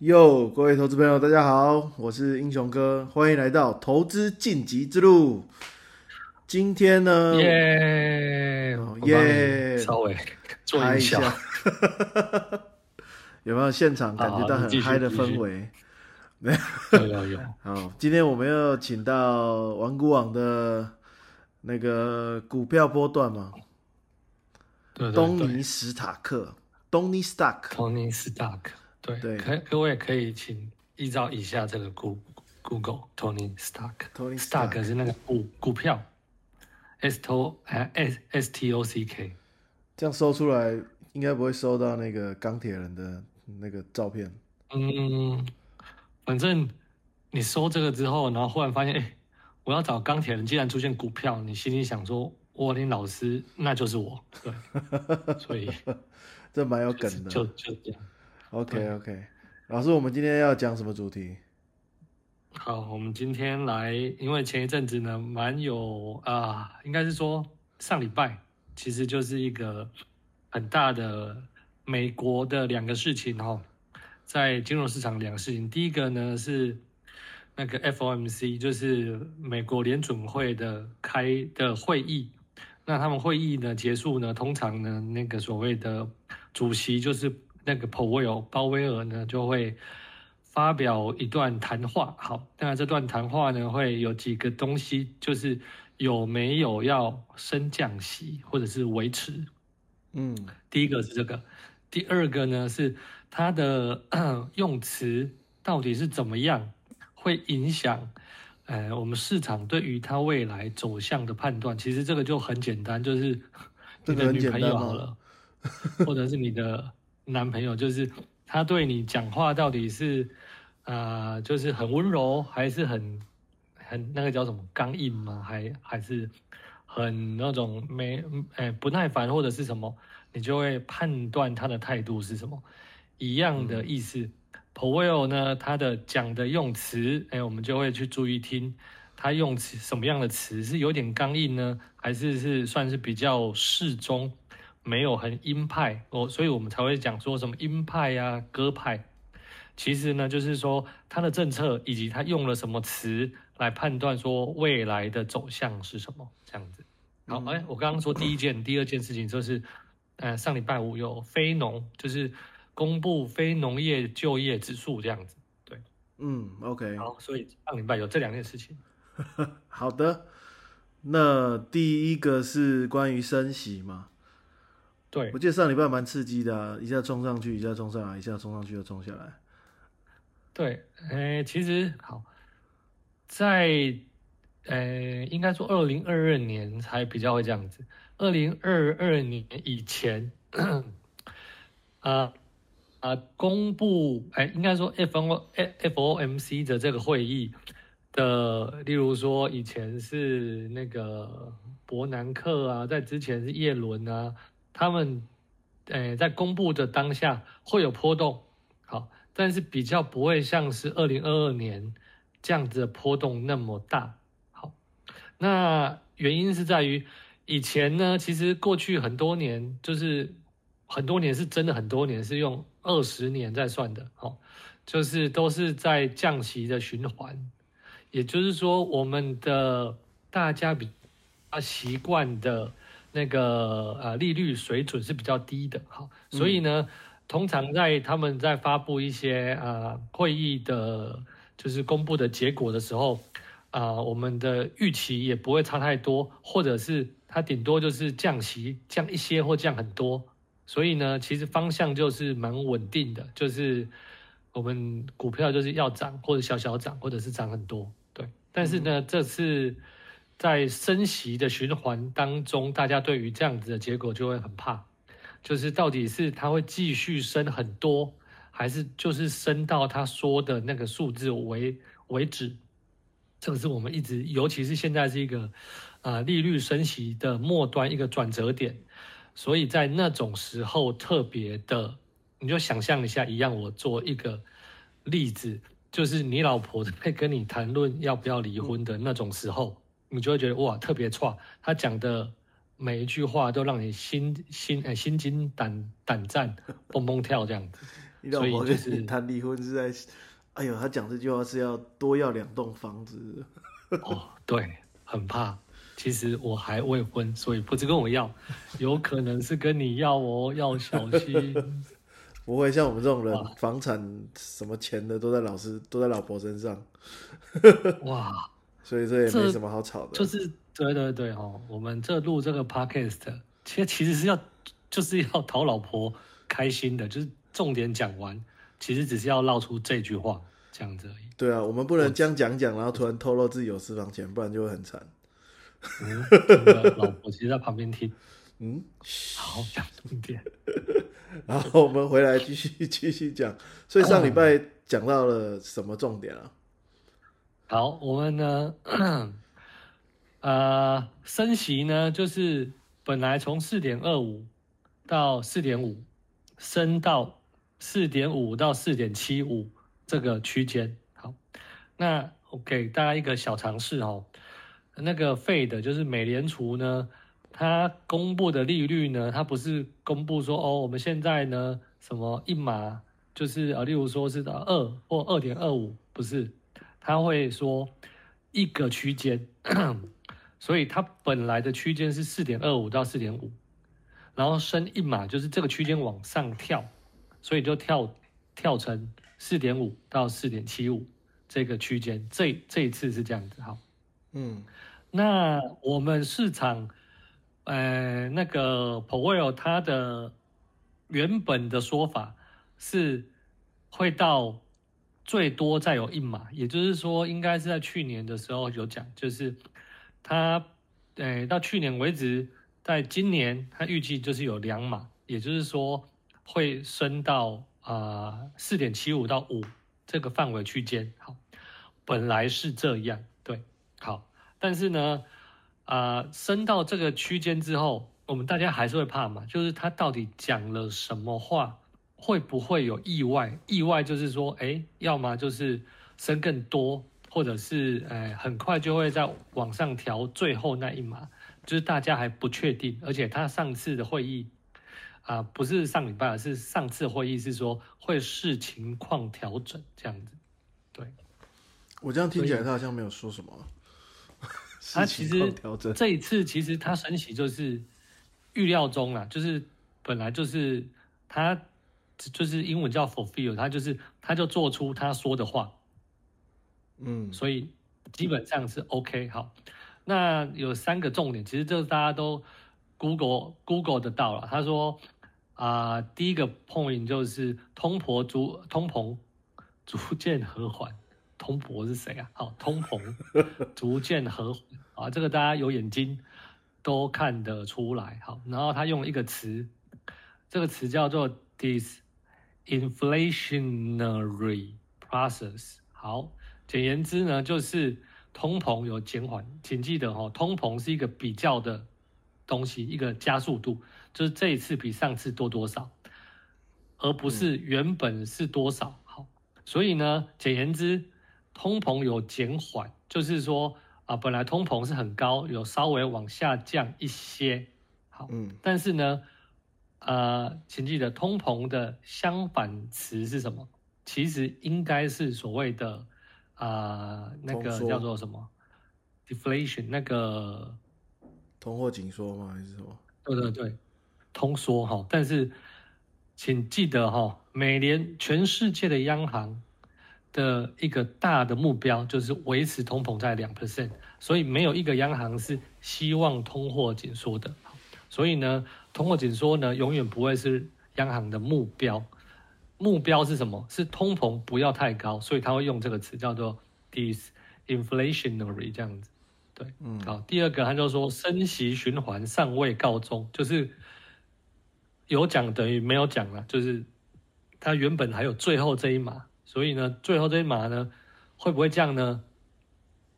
哟，各位投资朋友，大家好，我是英雄哥，欢迎来到投资晋级之路。今天呢，耶耶稍微做嗨一一下。下，，有没有现场感觉到很嗨的氛围？没有有有，好，今天我们要请到玩股网的那个股票波段嘛，对对东尼史塔克，东尼 Stark，，Tony Stark，对对可各位可以请依照以下这个 Google Google Tony Stark。Tony Stark 是那个股股票，S T O 哎 S S T O C K，这样搜出来应该不会搜到那个钢铁人的那个照片。嗯，反正你搜这个之后，然后忽然发现，哎、我要找钢铁人，竟然出现股票，你心里想说，沃林老师那就是我，对，所以 这蛮有梗的。就就这样。OK OK，老师，我们今天要讲什么主题？好，我们今天来，因为前一阵子呢，蛮有啊、应该是说上礼拜其实就是一个很大的美国的两个事情哦，在金融市场两个事情，第一个呢是那个 FOMC，就是美国联准会的开的会议，那他们会议呢结束呢，通常呢那个所谓的主席就是那个鲍威尔，鲍威尔呢就会。发表一段谈话。好，那这段谈话呢，会有几个东西，就是有没有要升降息，或者是维持。嗯第一个是这个，第二个呢是它的 用词到底是怎么样，会影响呃我们市场对于它未来走向的判断。其实这个就很简单，就是 你的女朋友好了，或者是你的男朋友，就是他对你讲话到底是啊、呃就是很温柔，还是很很那个叫什么刚硬吗？还还是很那种没哎不耐烦或者是什么，你就会判断他的态度是什么。一样的意思。P o w e l 呢，他的讲的用词，哎，我们就会去注意听他用词什么样的词，是有点刚硬呢，还是是算是比较适中，没有很鹰派哦，所以我们才会讲说什么鹰派呀、鸽派。其实呢，就是说他的政策以及他用了什么词来判断说未来的走向是什么，这样子。好，哎、我刚刚说第一件、第二件事情就是，呃，上礼拜五有非农，就是公布非农业就业指数这样子。对，嗯，OK，好，所以上礼拜有这两件事情。好的。那第一个是关于升息嘛？对我，记得上礼拜蛮刺激的、啊，一下冲上去，一下冲上来，一下冲上去又冲下来。对，呃，其实好，在呃，应该说二零二二年才比较会这样子。二零二二年以前，啊 啊，公布哎，应该说 F O F O M C 的这个会议的，例如说以前是那个伯南克啊，在之前是叶伦啊，他们呃在公布的当下会有波动，好。但是比较不会像是二零二二年这样子的波动那么大。好，那原因是在于以前呢，其实过去很多年，就是很多年是真的很多年是用二十年在算的，好，就是都是在降息的循环，也就是说，我们的大家比较习惯的那个呃利率水准是比较低的，好，所以呢。通常在他们在发布一些呃会议的，就是公布的结果的时候，啊、我们的预期也不会差太多，或者是它顶多就是降息降一些或降很多，所以呢，其实方向就是蛮稳定的，就是我们股票就是要涨或者小小涨，或者是涨很多，对。但是呢，这次在升息的循环当中，大家对于这样子的结果就会很怕。就是到底是它会继续升很多，还是就是升到他说的那个数字为为止？这个是我们一直，尤其是现在是一个呃利率升息的末端一个转折点，所以在那种时候特别的，你就想象一下，一样，我做一个例子，就是你老婆在跟你谈论要不要离婚的那种时候，你就会觉得哇，特别差，他讲的。每一句话都让你心心呃心惊胆胆战，蹦蹦跳这样子。你老所以婆就是你谈离婚是在，哎呦，他讲这句话是要多要两栋房子。哦，对，很怕。其实我还未婚，所以不是跟我要，有可能是跟你要哦，要小心。不会像我们这种人，房产什么钱的都在老师都在老婆身上，哇，所以这也没什么好吵的。就是对对对哦，我们这录这个 podcast，其实其实是要就是要讨老婆开心的，就是重点讲完，其实只是要唠出这句话这样子而已。对啊，我们不能这样讲讲，然后突然透露自己有私房钱，不然就会很惨。嗯，老婆其实在旁边听，嗯，好讲重点。然后我们回来继续继续讲。所以上礼拜讲到了什么重点啊？好，我们呢，呃，升息呢，就是本来从四点二五到四点五，升到四点五到四点七五这个区间。好，那我给大家一个小尝试哦，那个费的就是美联储呢，它公布的利率呢，它不是公布说哦，我们现在呢什么一码就是啊，例如说是二或二点二五，不是，它会说一个区间，所以它本来的区间是四点二五到四点五，然后升一码就是这个区间往上跳，所以就跳跳成四点五到四点七五这个区间，这这一次是这样子，好。嗯那我们市场，呃，那个 Powell 他的原本的说法是会到最多再有一码，也就是说，应该是在去年的时候有讲，就是他，呃，到去年为止，在今年他预计就是有两码，也就是说会升到啊四点七五到五这个范围区间。好，本来是这样，对，好。但是呢，啊、升到这个区间之后，我们大家还是会怕嘛，就是他到底讲了什么话，会不会有意外？意外就是说，哎，要么就是升更多，或者是哎很快就会在往上调最后那一码，就是大家还不确定。而且他上次的会议啊、不是上礼拜，是上次会议是说会视情况调整这样子。对，我这样听起来他好像没有说什么。他其实这一次其实他升息就是预料中啦，就是本来就是他就是英文叫 fulfill，他就是他就做出他说的话，嗯所以基本上是 OK 好。那有三个重点，其实这大家都 Google Google 得到了。他说啊、第一个 point 就是通膨逐通膨逐渐和缓。通膨是谁啊？好，通膨逐渐和缓啊，这个大家有眼睛都看得出来。好，然后他用一个词，这个词叫做 disinflationary process。好，简言之呢，就是通膨有减缓。请记得哦，通膨是一个比较的东西，一个加速度，就是这一次比上次多多少，而不是原本是多少。好，所以呢，简言之，通膨有减缓，就是说啊，本来通膨是很高，有稍微往下降一些。好，嗯但是呢，呃，请记得通膨的相反词是什么？其实应该是所谓的啊、那个叫做什么？deflation，那个通货紧缩吗？还是什么？对对对，通缩哈。但是请记得哈，每年全世界的央行的一个大的目标就是维持通膨在两 percent，所以没有一个央行是希望通货紧缩的。所以呢，通货紧缩呢永远不会是央行的目标。目标是什么？是通膨不要太高，所以他会用这个词叫做 disinflationary 这样子。对，嗯好，第二个他就说升息循环尚未告终，就是有讲等于没有讲了，就是他原本还有最后这一码，所以呢，最后这一码呢会不会降呢？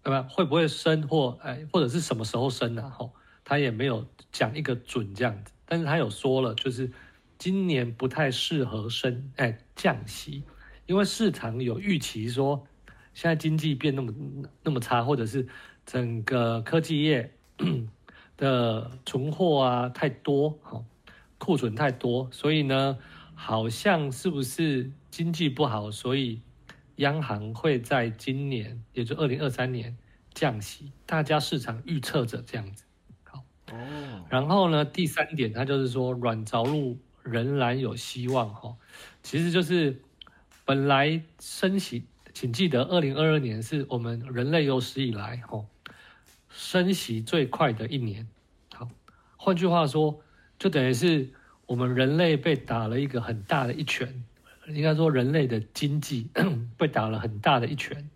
对吧？会不会升或哎或者是什么时候升呢、啊？吼，他也没有讲一个准这样子，但是他有说了，就是今年不太适合升哎降息，因为市场有预期说现在经济变那么那么差，或者是整个科技业 的存货啊太多，哈库存太多，所以呢好像是不是经济不好，所以央行会在今年，也就二零二三年降息，大家市场预测着这样子。哦，然后呢，第三点，它就是说软着陆仍然有希望哈。其实就是本来升息，请记得，二零二二年是我们人类有史以来哈升息最快的一年。好，换句话说，就等于是我们人类被打了一个很大的一拳，应该说人类的经济 被打了很大的一拳，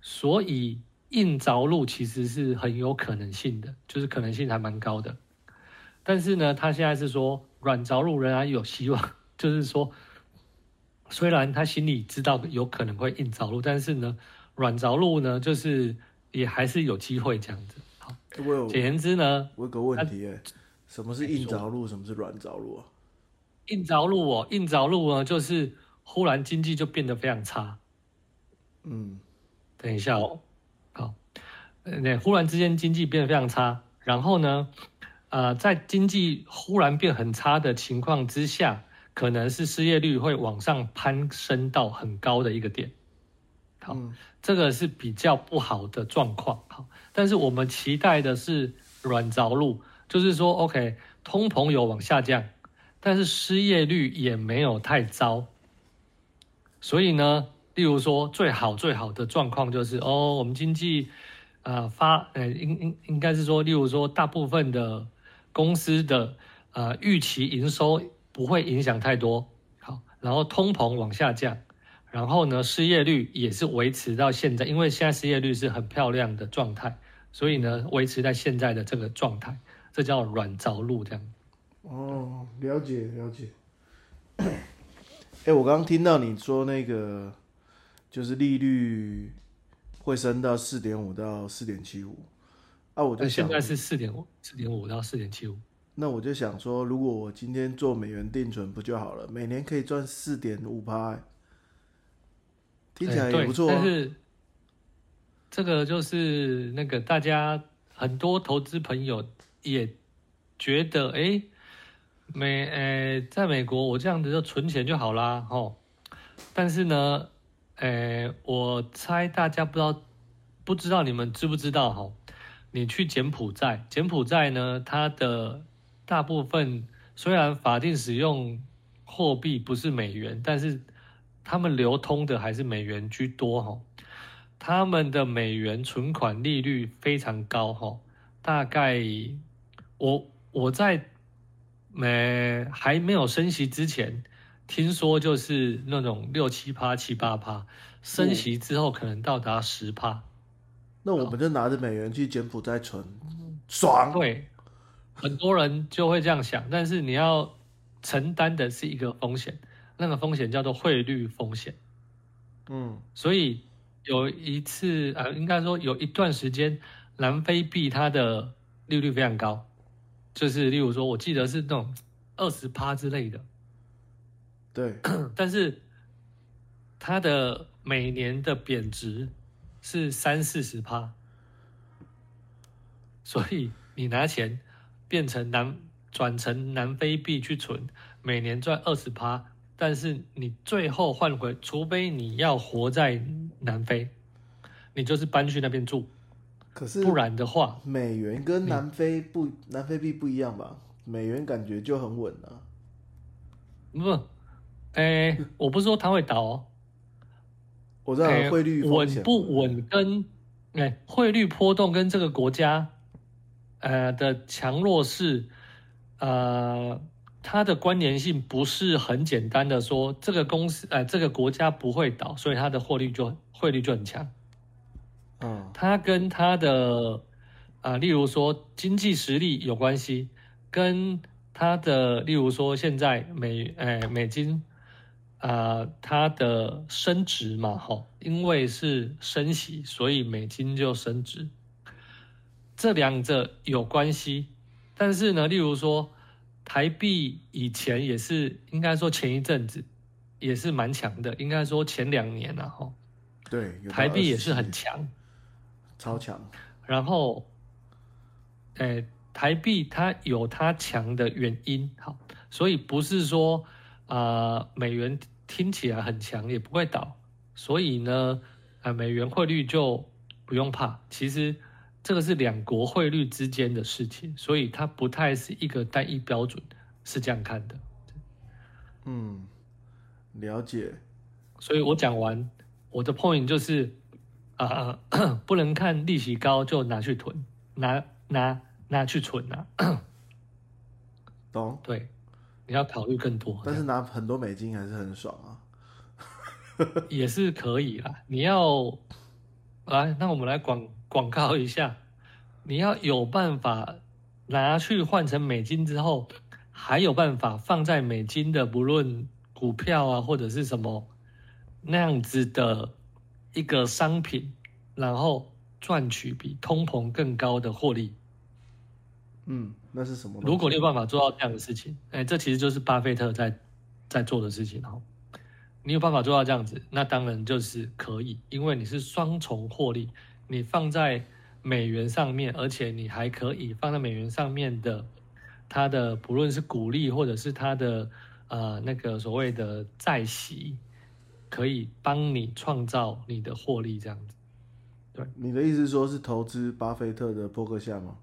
所以硬着陆其实是很有可能性的，就是可能性还蛮高的。但是呢，他现在是说软着陆仍然有希望，就是说。虽然他心里知道有可能会硬着陆，但是呢，软着陆呢，就是也还是有机会这样子。好，简言之呢，我有个问题哎，什么是硬着陆？什么是软着陆啊？硬着陆哦，硬着陆呢，就是忽然经济就变得非常差。嗯，等一下哦，好，那忽然之间经济变得非常差，然后呢，呃，在经济忽然变很差的情况之下。可能是失业率会往上攀升到很高的一个点，好，这个是比较不好的状况，好，但是我们期待的是软着陆，就是说，OK，通膨有往下降，但是失业率也没有太糟，所以呢，例如说最好最好的状况就是哦，我们经济啊发，呃，应应应该是说，例如说大部分的公司的呃预期营收。不会影响太多，好，然后通膨往下降，然后呢，失业率也是维持到现在，因为现在失业率是很漂亮的状态，所以呢，维持在现在的这个状态，这叫软着陆这样。哦，了解了解。哎，我刚刚听到你说那个，就是利率会升到四点五到四点七五，啊，我就现在是四点五，四点五到四点七五。那我就想说，如果我今天做美元定存不就好了？每年可以赚四点五趴，听起来也不错。但是这个就是那个大家很多投资朋友也觉得，哎，美呃，在美国我这样子就存钱就好啦，吼。但是呢，呃，我猜大家不知道，不知道你们知不知道？哈，你去柬埔寨，柬埔寨呢，它的大部分虽然法定使用货币不是美元，但是他们流通的还是美元居多哈。他们的美元存款利率非常高哈，大概我我在没还没有升息之前，听说就是那种六七趴、七八趴，升息之后可能到达十趴。那我们就拿着美元去柬埔寨存，爽。对。很多人就会这样想，但是你要承担的是一个风险，那个风险叫做汇率风险。嗯，所以有一次啊，应该说有一段时间，南非币它的利率非常高，就是例如说，我记得是那种二十趴之类的。对，但是它的每年的贬值是三四十趴，所以你拿钱。变成南转成南非币去存，每年赚二十趴，但是你最后换回，除非你要活在南非，你就是搬去那边住。可是不然的话，美元跟南非不南非币不一样吧？美元感觉就很稳啊。不，哎，我不是说它会倒哦。我知道汇率稳不稳跟哎汇率波动跟这个国家。呃的强弱势，呃，它的关联性不是很简单的说，这个公司，呃，这个国家不会倒，所以它的汇率就汇率就很强。嗯，它跟它的，啊，例如说经济实力有关系，跟它的，例如说现在美，哎，美金，啊，它的升值嘛，哈，因为是升息，所以美金就升值。这两者有关系，但是呢，例如说台币以前也是，应该说前一阵子也是蛮强的，应该说前两年了哈。对，台币也是很强，超强。然后，诶，台币它有它强的原因，好，所以不是说啊，美元听起来很强，也不会倒，所以呢，啊，美元汇率就不用怕。其实这个是两国汇率之间的事情，所以它不太是一个单一标准，是这样看的。嗯，了解。所以我讲完我的 point 就是啊，不能看利息高就拿去囤，拿拿拿去存啊。懂？对，你要考虑更多。但是拿很多美金还是很爽啊。也是可以啦。你要来，那我们来广广告一下。你要有办法拿去换成美金之后，还有办法放在美金的，不论股票啊或者是什么那样子的一个商品，然后赚取比通膨更高的获利。嗯，那是什么？如果你有办法做到这样的事情，哎，这其实就是巴菲特在在做的事情哈。你有办法做到这样子，那当然就是可以，因为你是双重获利，你放在美元上面，而且你还可以放在美元上面的，它的不论是股利或者是它的呃那个所谓的债息，可以帮你创造你的获利这样子。对，你的意思说是投资巴菲特的波克夏吗？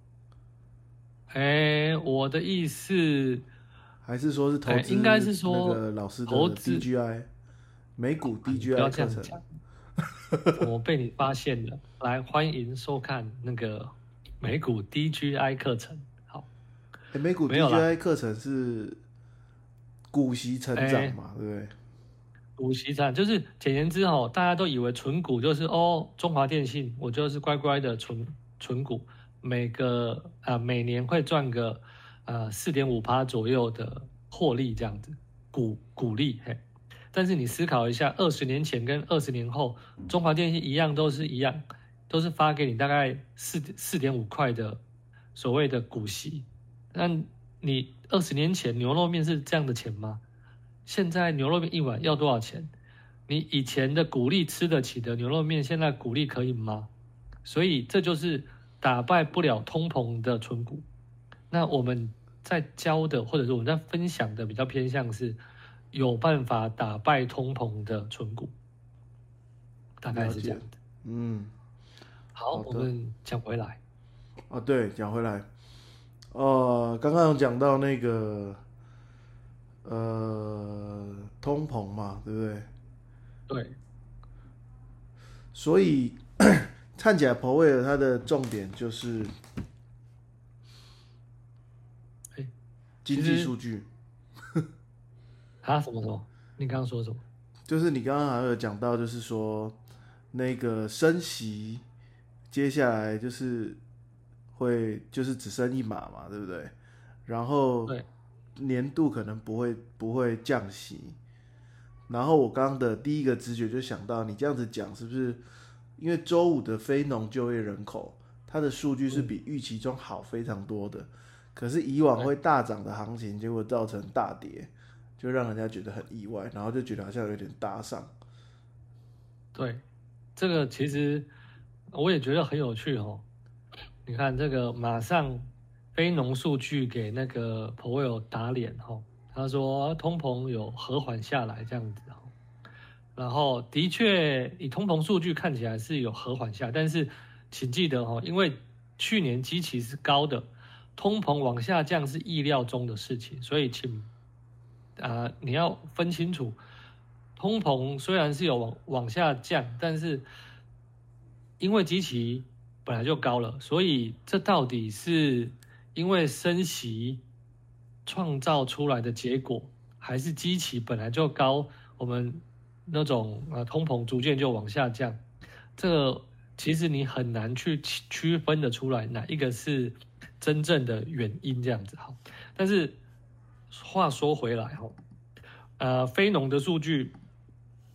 哎，我的意思还是说是投资，应该是说那个老师的投资 DGI 美股不要 DGI 这课程。样讲，我被你发现了。来，欢迎收看那个美股 DGI 课程。好，诶美股 DGI 课程是股息成长嘛，对不对？股息产就是简言之哦，大家都以为存股就是哦，中华电信我就是乖乖的存存股，每个啊、每年会赚个呃四点五趴左右的获利这样子，股股利嘿。但是你思考一下，二十年前跟二十年后，中华电信一样都是一样，都是发给你大概四四点五块的所谓的股息。那你二十年前牛肉面是这样的钱吗？现在牛肉面一碗要多少钱？你以前的股利吃得起的牛肉面，现在股利可以吗？所以这就是打败不了通膨的存股。那我们在教的，或者是我们在分享的，比较偏向是有办法打败通膨的存股，大概是这样的。嗯，好，好我们讲回来，哦，对，讲回来，呃，刚刚有讲到那个呃通膨嘛，对不对？对，所以看起来彭威尔他的重点就是哎经济数据，啊，什么什么？你刚刚说什么？就是你刚刚还有讲到，就是说那个升息，接下来就是会就是只升一码嘛，对不对？然后对年度可能不会不会降息。然后我刚刚的第一个直觉就想到，你这样子讲是不是？因为周五的非农就业人口，它的数据是比预期中好非常多的，可是以往会大涨的行情，结果造成大跌，就让人家觉得很意外，然后就觉得好像有点搭上。对，这个其实我也觉得很有趣哦。你看这个马上非农数据给那个 e l 打脸哦，他说通膨有和缓下来这样子哦。然后的确以通膨数据看起来是有和缓下，但是请记得哦，因为去年基期是高的，通膨往下降是意料中的事情，所以请啊、你要分清楚。通膨虽然是有往往下降，但是因为基期本来就高了，所以这到底是因为升息创造出来的结果，还是基期本来就高，我们那种呃通膨逐渐就往下降？这个其实你很难去区分的出来哪一个是真正的原因这样子哈。但是话说回来哈，呃，非农的数据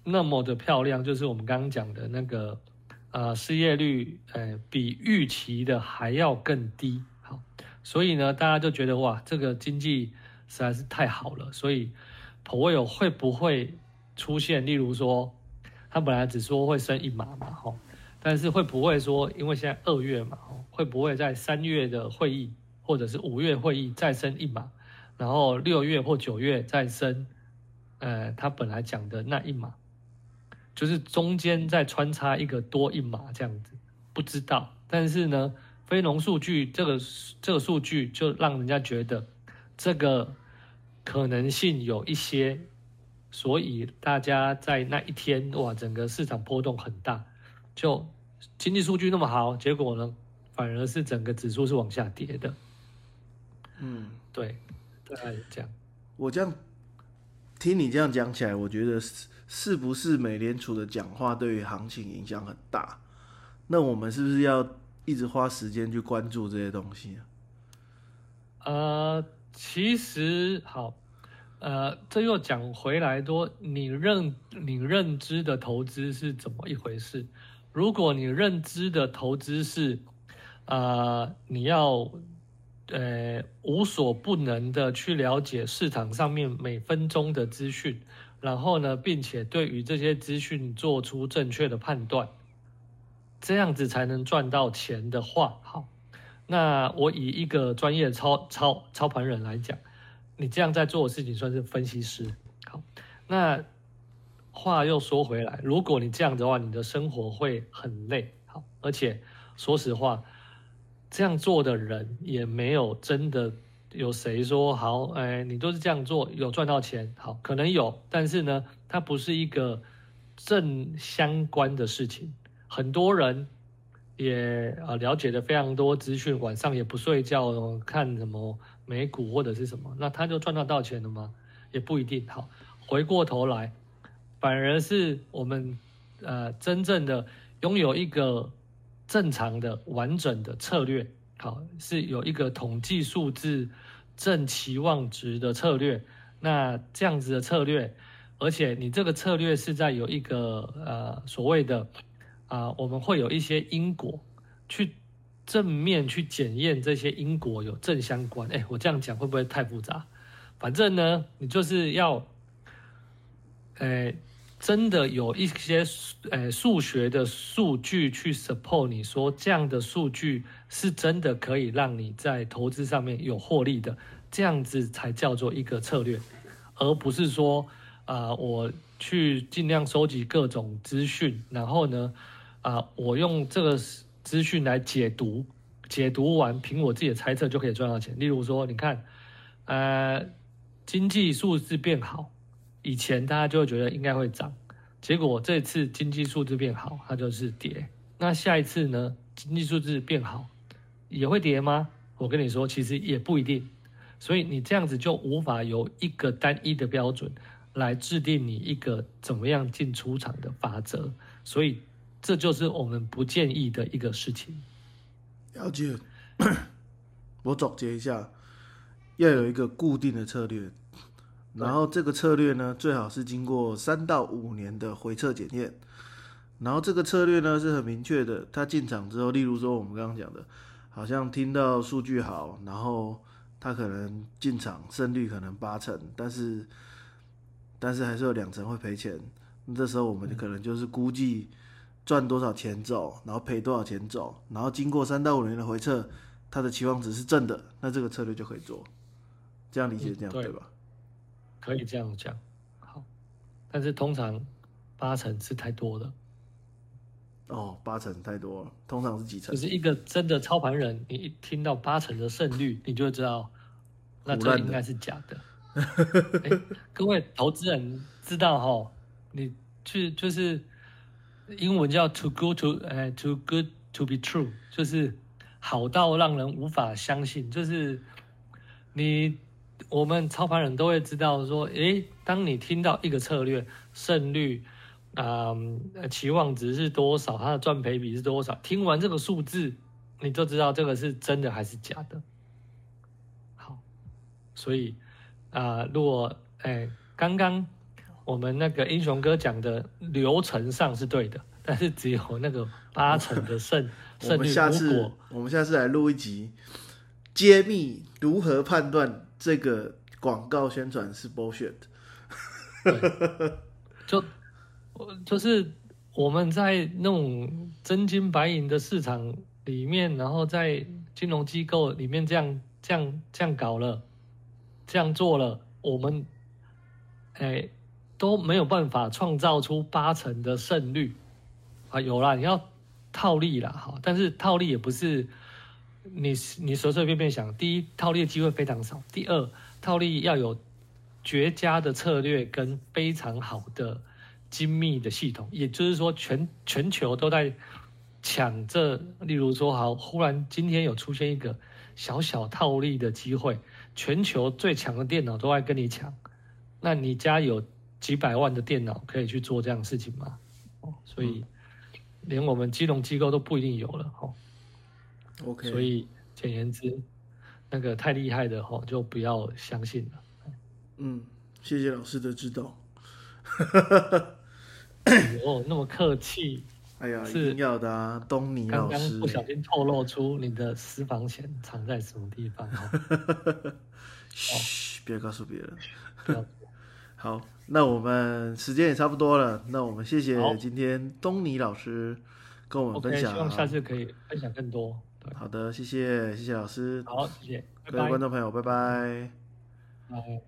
那么的漂亮，就是我们刚刚讲的那个呃失业率，呃比预期的还要更低。好，所以呢，大家就觉得哇，这个经济实在是太好了。所以朋友会不会出现，例如说，他本来只说会升一码嘛，吼，但是会不会说，因为现在二月嘛，哈，会不会在三月的会议或者是五月会议再升一码，然后六月或九月再升呃，他本来讲的那一码，就是中间再穿插一个多一码这样子，不知道。但是呢，非农数据这个这个数据就让人家觉得这个可能性有一些，所以大家在那一天哇，整个市场波动很大，就经济数据那么好，结果呢，反而是整个指数是往下跌的。嗯，对，大概是这样。我这样听你这样讲起来，我觉得是是不是美联储的讲话对于行情影响很大？那我们是不是要一直花时间去关注这些东西啊？呃，其实好，呃，这又讲回来多，你认你认知的投资是怎么一回事？如果你认知的投资是，呃，你要呃无所不能的去了解市场上面每分钟的资讯，然后呢，并且对于这些资讯做出正确的判断，这样子才能赚到钱的话，好。那我以一个专业操操操盘人来讲，你这样在做的事情算是分析师。好，那话又说回来，如果你这样的话，你的生活会很累。好，而且说实话，这样做的人也没有真的有谁说好，哎，你都是这样做有赚到钱。好，可能有，但是呢，它不是一个正相关的事情。很多人。也啊了解的非常多资讯，晚上也不睡觉看什么美股或者是什么，那他就赚得到钱了吗？也不一定。好，回过头来，反而是我们呃真正的拥有一个正常的完整的策略，好是有一个统计数字正期望值的策略。那这样子的策略，而且你这个策略是在有一个呃所谓的。啊，我们会有一些因果，去正面去检验这些因果有正相关。哎，我这样讲会不会太复杂？反正呢，你就是要，呃，真的有一些呃数学的数据去 support 你说这样的数据是真的可以让你在投资上面有获利的，这样子才叫做一个策略，而不是说啊，我去尽量收集各种资讯，然后呢。啊，我用这个资讯来解读，解读完凭我自己的猜测就可以赚到钱。例如说，你看，呃，经济数字变好，以前大家就会觉得应该会涨，结果这次经济数字变好，它就是跌。那下一次呢，经济数字变好，也会跌吗？我跟你说，其实也不一定。所以你这样子就无法有一个单一的标准来制定你一个怎么样进出场的法则。所以。这就是我们不建议的一个事情。了解，我总结一下，要有一个固定的策略，然后这个策略呢，最好是经过三到五年的回测检验，然后这个策略呢是很明确的。他进场之后，例如说我们刚刚讲的，好像听到数据好，然后他可能进场胜率可能八成，但是但是还是有两成会赔钱，这时候我们可能就是估计。赚多少钱走，然后赔多少钱走，然后经过三到五年的回测，它的期望值是正的，那这个策略就可以做。这样理解这样对吧？可以这样讲。好，但是通常八成是太多了。哦，八成太多了，通常是几成？就是一个真的操盘人，你一听到八成的胜率，你就知道，那这应该是假的。各位投资人知道哈，你去就是。英文叫 too good to 呃 too good to be true，就是好到让人无法相信。就是你我们操盘人都会知道说，诶，当你听到一个策略胜率啊期望值是多少，它的赚赔比是多少，听完这个数字，你就知道这个是真的还是假的。好，所以啊，如果哎刚刚。我们那个英雄哥讲的流程上是对的，但是只有那个八成的胜胜率。我们下次我们下次来录一集，揭秘如何判断这个广告宣传是 bullshit。就就是我们在那种真金白银的市场里面，然后在金融机构里面这样这样这样搞了，这样做了，我们哎。都没有办法创造出八成的胜率啊。有啦，你要套利啦，哈，但是套利也不是你你随随便便想。第一，套利的机会非常少；第二，套利要有绝佳的策略跟非常好的精密的系统，也就是说全全球都在抢这。例如说，好，忽然今天有出现一个小小套利的机会，全球最强的电脑都在跟你抢，那你家有几百万的电脑可以去做这样的事情吗？哦，所以连我们金融机构都不一定有了，哦。OK，所以简言之，那个太厉害的吼就不要相信了。嗯，谢谢老师的指导。哦，那么客气，哎呀，一是定要的啊，东尼老师刚不。小心透露出你的私房钱藏在什么地方哦。嘘，别告诉别人。不要好，那我们时间也差不多了，那我们谢谢今天东尼老师跟我们分享。希望下次可以分享更多。好的，谢谢，谢谢老师，好，谢谢，各位观。众朋友，拜拜。拜。